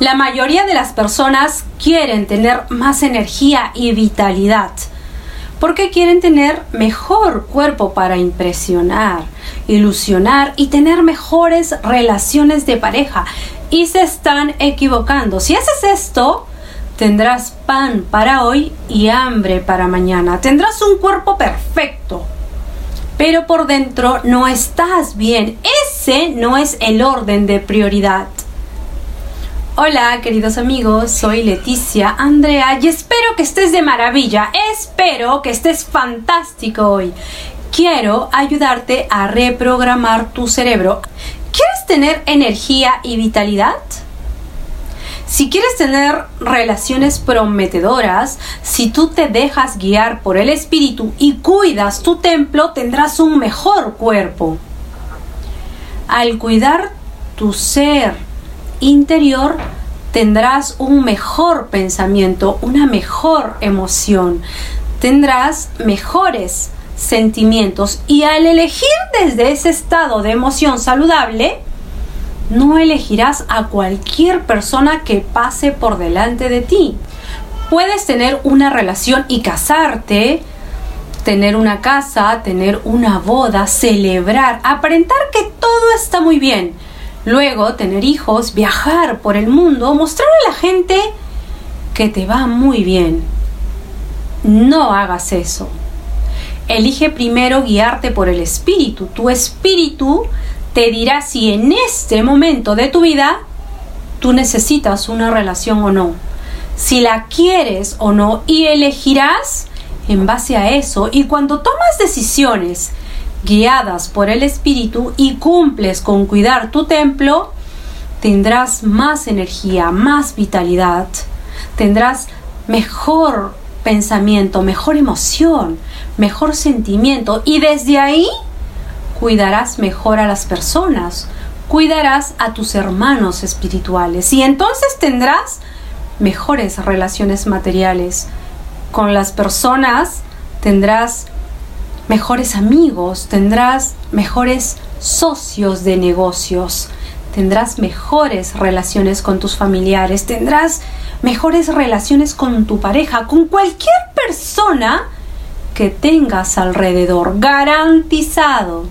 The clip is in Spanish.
La mayoría de las personas quieren tener más energía y vitalidad porque quieren tener mejor cuerpo para impresionar, ilusionar y tener mejores relaciones de pareja. Y se están equivocando. Si haces esto, tendrás pan para hoy y hambre para mañana. Tendrás un cuerpo perfecto. Pero por dentro no estás bien. Ese no es el orden de prioridad. Hola queridos amigos, soy Leticia Andrea y espero que estés de maravilla, espero que estés fantástico hoy. Quiero ayudarte a reprogramar tu cerebro. ¿Quieres tener energía y vitalidad? Si quieres tener relaciones prometedoras, si tú te dejas guiar por el espíritu y cuidas tu templo, tendrás un mejor cuerpo. Al cuidar tu ser, interior tendrás un mejor pensamiento, una mejor emoción, tendrás mejores sentimientos y al elegir desde ese estado de emoción saludable, no elegirás a cualquier persona que pase por delante de ti. Puedes tener una relación y casarte, tener una casa, tener una boda, celebrar, aparentar que todo está muy bien, Luego, tener hijos, viajar por el mundo, mostrar a la gente que te va muy bien. No hagas eso. Elige primero guiarte por el espíritu. Tu espíritu te dirá si en este momento de tu vida tú necesitas una relación o no. Si la quieres o no y elegirás en base a eso. Y cuando tomas decisiones guiadas por el Espíritu y cumples con cuidar tu templo, tendrás más energía, más vitalidad, tendrás mejor pensamiento, mejor emoción, mejor sentimiento y desde ahí cuidarás mejor a las personas, cuidarás a tus hermanos espirituales y entonces tendrás mejores relaciones materiales. Con las personas tendrás mejores amigos, tendrás mejores socios de negocios, tendrás mejores relaciones con tus familiares, tendrás mejores relaciones con tu pareja, con cualquier persona que tengas alrededor, garantizado.